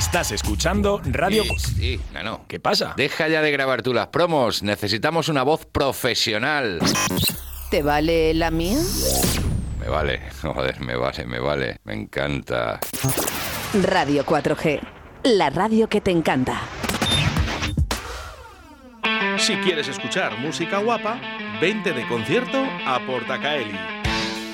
Estás escuchando Radio... Sí, sí, no, no. ¿Qué pasa? Deja ya de grabar tú las promos. Necesitamos una voz profesional. ¿Te vale la mía? Me vale, joder, me vale, me vale. Me encanta. Radio 4G, la radio que te encanta. Si quieres escuchar música guapa, vente de concierto a Portacaeli.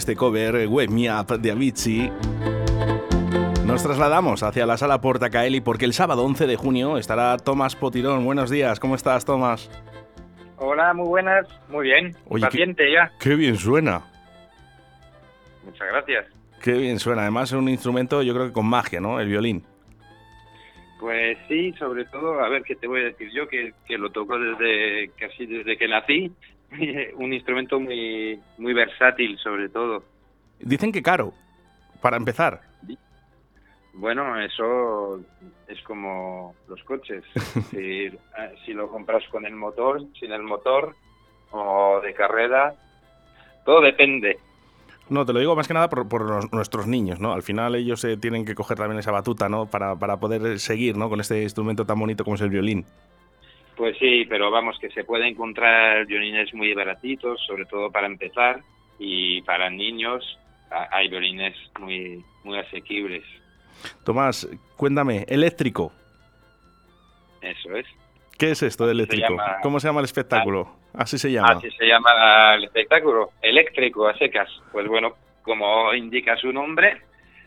Este cover, Wake Me Up de Avicii, nos trasladamos hacia la sala Portacaeli porque el sábado 11 de junio estará Tomás Potirón. Buenos días, ¿cómo estás, Tomás? Hola, muy buenas. Muy bien. Oye, Paciente ya. Qué bien suena. Muchas gracias. Qué bien suena. Además es un instrumento, yo creo que con magia, ¿no? El violín. Pues sí, sobre todo, a ver, ¿qué te voy a decir yo? Que, que lo toco desde casi desde que nací. Un instrumento muy, muy versátil, sobre todo. Dicen que caro, para empezar. Bueno, eso es como los coches. si, eh, si lo compras con el motor, sin el motor, o de carrera, todo depende. No, te lo digo más que nada por, por los- nuestros niños, ¿no? Al final ellos eh, tienen que coger también esa batuta, ¿no? Para, para poder seguir, ¿no? Con este instrumento tan bonito como es el violín. Pues sí, pero vamos, que se puede encontrar violines muy baratitos, sobre todo para empezar, y para niños hay violines muy, muy asequibles. Tomás, cuéntame, eléctrico. Eso es. ¿Qué es esto de se eléctrico? llama- ¿Cómo se llama el espectáculo? Así se llama. Así se llama el espectáculo, eléctrico a secas. Pues bueno, como indica su nombre,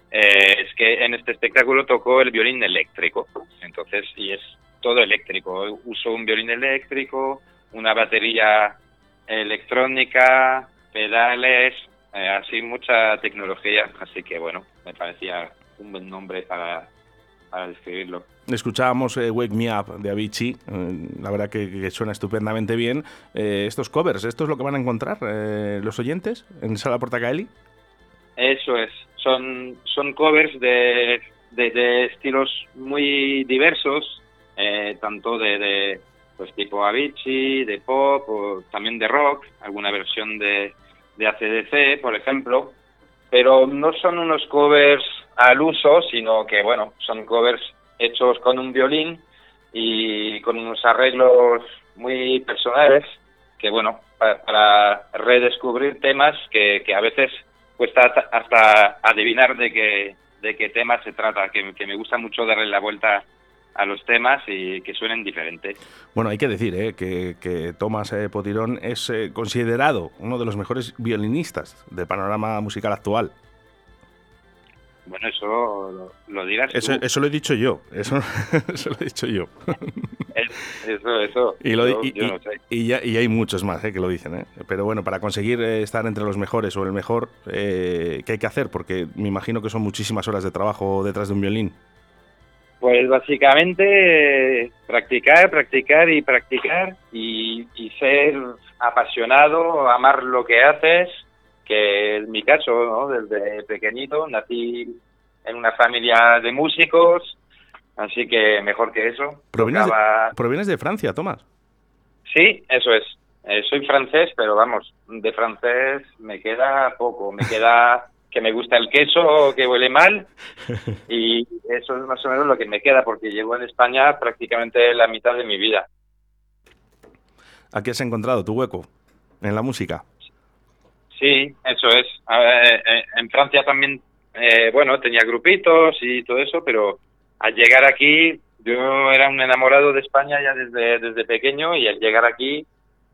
eh, es que en este espectáculo tocó el violín eléctrico. Entonces, y es todo eléctrico. Uso un violín eléctrico, una batería electrónica, pedales, eh, así mucha tecnología. Así que bueno, me parecía un buen nombre para, para describirlo. Escuchábamos eh, Wake Me Up de Avicii, eh, la verdad que, que suena estupendamente bien. Eh, estos covers, ¿esto es lo que van a encontrar eh, los oyentes en Sala Portacaeli? Eso es. Son, son covers de, de, de estilos muy diversos, eh, tanto de, de pues tipo Avicii, de pop, o también de rock, alguna versión de, de ACDC, por ejemplo. Pero no son unos covers al uso, sino que, bueno, son covers hechos con un violín y con unos arreglos muy personales que, bueno, para, para redescubrir temas que, que a veces cuesta hasta- adivinar de qué, de qué tema se trata, que, que me gusta mucho darle la vuelta a los temas y que suenen diferentes. Bueno, hay que decir eh, que, que Tomás eh, Potirón es eh, considerado uno de los mejores violinistas del panorama musical actual. Bueno, eso lo, lo dirás tú. Eso, lo he dicho yo, eso, eso lo he dicho yo. Es- Eso, eso. Y, lo- yo, y- yo no sé. y ya- y hay muchos más que lo dicen. Pero bueno, para conseguir estar entre los mejores o el mejor, ¿qué hay que hacer? Porque me imagino que son muchísimas horas de trabajo detrás de un violín. Pues básicamente eh, practicar, practicar y practicar y, y ser apasionado, amar lo que haces, que en mi caso, ¿no? desde pequeñito nací en una familia de músicos, así que mejor que eso. ¿Provienes de, provienes de Francia, Tomás? Sí, eso es. eh, soy francés, pero vamos, de francés me queda poco. Me queda que me gusta el queso que huele mal y eso es más o menos lo que me queda porque llevo en España prácticamente la mitad de mi vida. ¿Aquí has encontrado tu hueco en la música? Sí, eso es. Eh, en Francia también, eh, bueno, tenía grupitos y todo eso, pero al llegar aquí, yo era un enamorado de España ya desde, desde pequeño y al llegar aquí,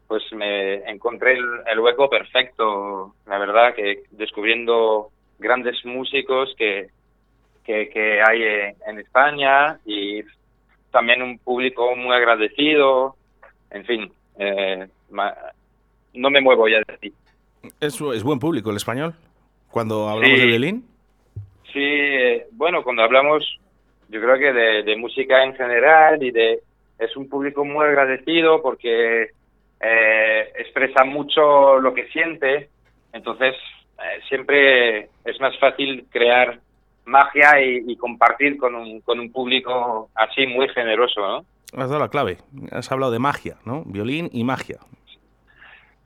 pues me encontré el, hueco perfecto, la verdad, que descubriendo grandes músicos que, que, hay en España y también un público muy agradecido, en fin, eh, no me muevo ya de aquí. ¿Es, ¿Es, buen público el español cuando hablamos de violín? Sí, eh, bueno, cuando hablamos, yo creo que de, de, música en general y de es un público muy agradecido porque eh, expresa mucho lo que siente, entonces eh, siempre es más fácil crear magia y, compartir con un, con un público así muy generoso, ¿no? Has dado la clave, has hablado de magia, ¿no? Violín y magia.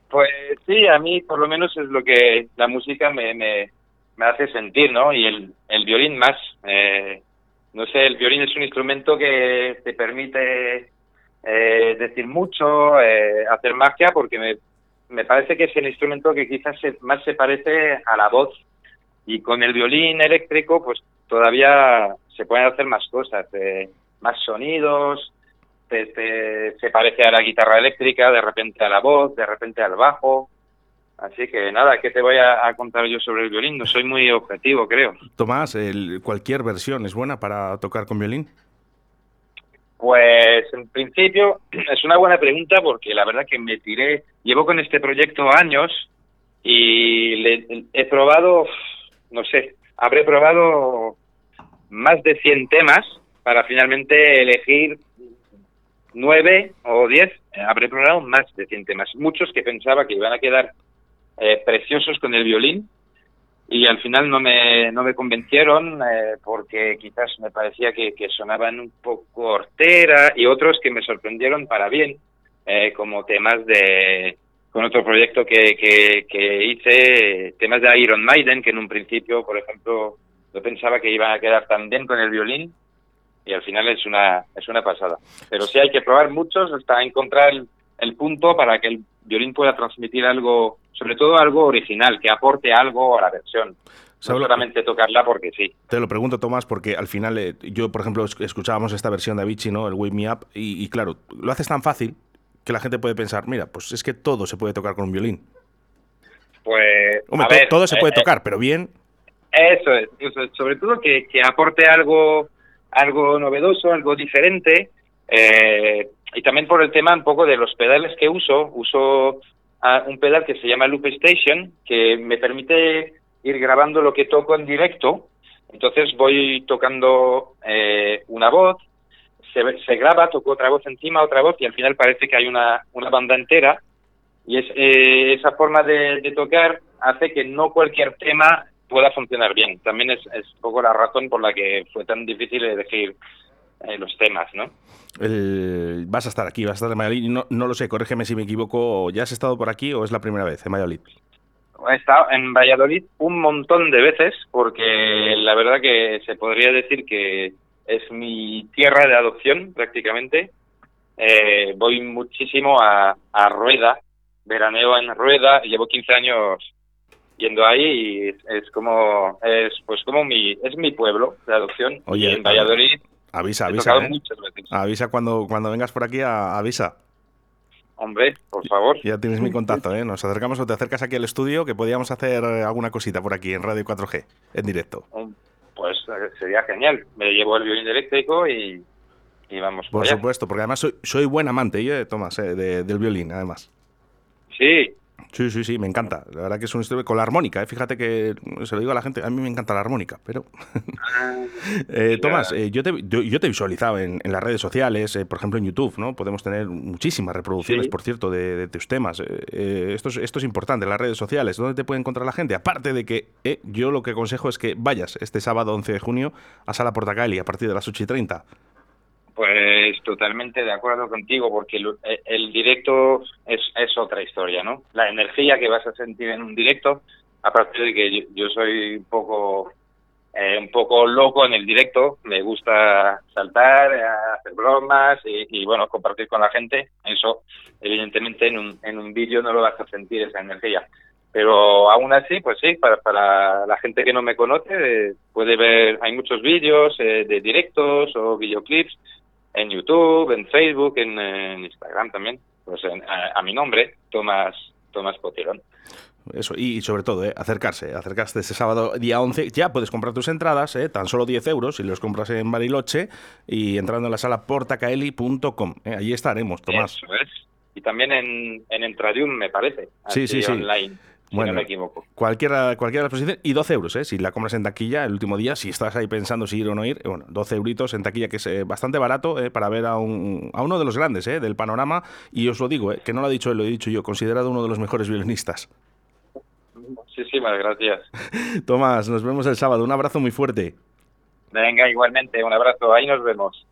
Pues sí, a mí por lo menos es lo que la música me, me, me hace sentir, ¿no? Y el, el violín más. Eh, no sé, el violín es un instrumento que te permite eh, decir mucho, eh, hacer magia, porque me, me parece que es el instrumento que quizás más se parece a la voz. Y con el violín eléctrico, pues todavía se pueden hacer más cosas, eh, más sonidos, se parece a la guitarra eléctrica, de repente a la voz, de repente al bajo. Así que nada, ¿qué te voy a, contar yo sobre el violín? No soy muy objetivo, creo. Tomás, ¿cualquier versión es buena para tocar con violín? Pues en principio es una buena pregunta porque la verdad que me tiré, llevo con este proyecto años y le, he probado, no sé, habré probado más de 100 temas para finalmente elegir nueve o diez. Habré probado más de 100 temas, muchos que pensaba que iban a quedar eh, preciosos con el violín y al final no me, no me convencieron eh, porque quizás me parecía que, sonaban un poco hortera y otros que me sorprendieron para bien, eh, como temas de con otro proyecto que, que, hice, temas de Iron Maiden, que en un principio, por ejemplo, yo pensaba que iban a quedar tan bien con el violín y al final es una, es una pasada. Pero sí hay que probar muchos hasta encontrar el punto para que el violín pueda transmitir algo sobre todo algo original, que aporte algo a la versión. No solamente tocarla porque sí. Te lo pregunto, Tomás, porque al final eh, yo, por ejemplo, escuchábamos esta versión de Avicii, ¿no? El Wake Me Up, y, claro, lo haces tan fácil que la gente puede pensar, mira, pues es que todo se puede tocar con un violín. Pues. Hombre, todo se puede eh, tocar, pero bien. Eso es, sobre todo que, aporte algo, algo novedoso, algo diferente. Eh, y también por el tema un poco de los pedales que uso. Uso un pedal que se llama Loop Station, que me permite ir grabando lo que toco en directo. Entonces voy tocando eh, una voz, se, se, graba, toco otra voz encima, otra voz, y al final parece que hay una, una banda entera. Y es, eh, esa forma de, de, tocar hace que no cualquier tema pueda funcionar bien. También es, es un poco la razón por la que fue tan difícil elegir eh, los temas, ¿no? vas a estar aquí, vas a estar en Valladolid. No, no lo sé, corrígeme si me equivoco. ¿Ya has estado por aquí o es la primera vez en Valladolid? He estado en Valladolid un montón de veces porque la verdad que se podría decir que es mi tierra de adopción prácticamente. Eh, voy muchísimo a, a Rueda, veraneo en Rueda, llevo 15 años yendo ahí y es como es pues como mi es mi pueblo de adopción Oye, en Valladolid Avisa, avisa. ¿eh? Avisa cuando, cuando vengas por aquí, avisa. Hombre, por favor. Ya tienes mi contacto, ¿eh? Nos acercamos o te acercas aquí al estudio que podíamos hacer alguna cosita por aquí en Radio 4G, en directo. Pues eh, sería genial. Me llevo el violín eléctrico y, y vamos. Por, supuesto, porque además soy, soy buen amante, yo, Tomás, eh, del violín, además. Sí, Sí, sí, sí, me encanta. La verdad que es un estilo con la armónica. ¿eh? Fíjate que se lo digo a la gente, a mí me encanta la armónica, pero... Eh, Tomás, eh, yo, te, yo, te visualizaba en, en, las redes sociales, por ejemplo en YouTube, ¿no? Podemos tener muchísimas reproducciones, por cierto, de, tus temas. esto, es, esto es importante, las redes sociales. ¿Dónde te puede encontrar la gente? Aparte de que yo lo que aconsejo es que vayas este sábado 11 de junio a Sala Portacali a partir de las 8 y 30. Pues totalmente de acuerdo contigo, porque el, directo es, es, otra historia, ¿no? La energía que vas a sentir en un directo, aparte de que yo, soy un poco eh, un poco loco en el directo, me gusta saltar, hacer bromas y, y, bueno, compartir con la gente. Eso, evidentemente, en un, en un vídeo no lo vas a sentir esa energía. Pero aún así, pues sí, para, para la gente que no me conoce, eh, puede ver, hay muchos vídeos eh, de directos o videoclips en YouTube, en Facebook, en, Instagram también, pues a, mi nombre, Tomás, Tomás Potirón. Eso, y sobre todo, eh, acercarse, acercarse ese sábado día 11. Ya puedes comprar tus entradas, eh, tan solo 10 euros, si los compras en Bariloche y entrando en la sala portacaeli.com. Eh, allí estaremos, Tomás. Eso es. Y también en, en Entradium, me parece. Sí, sí, sí. Online bueno, no me equivoco. Cualquiera, cualquiera de las posiciones. Y 12 euros, ¿eh? Si la compras en taquilla el último día, si estás ahí pensando si ir o no ir, bueno, 12 euritos en taquilla, que es eh, bastante barato eh, para ver a, un, a uno de los grandes ¿eh? del panorama. Y os lo digo, eh, que no lo ha dicho él, lo he dicho yo, considerado uno de los mejores violinistas. Muchísimas gracias. Tomás, nos vemos el sábado. Un abrazo muy fuerte. Venga, igualmente, un abrazo. Ahí nos vemos.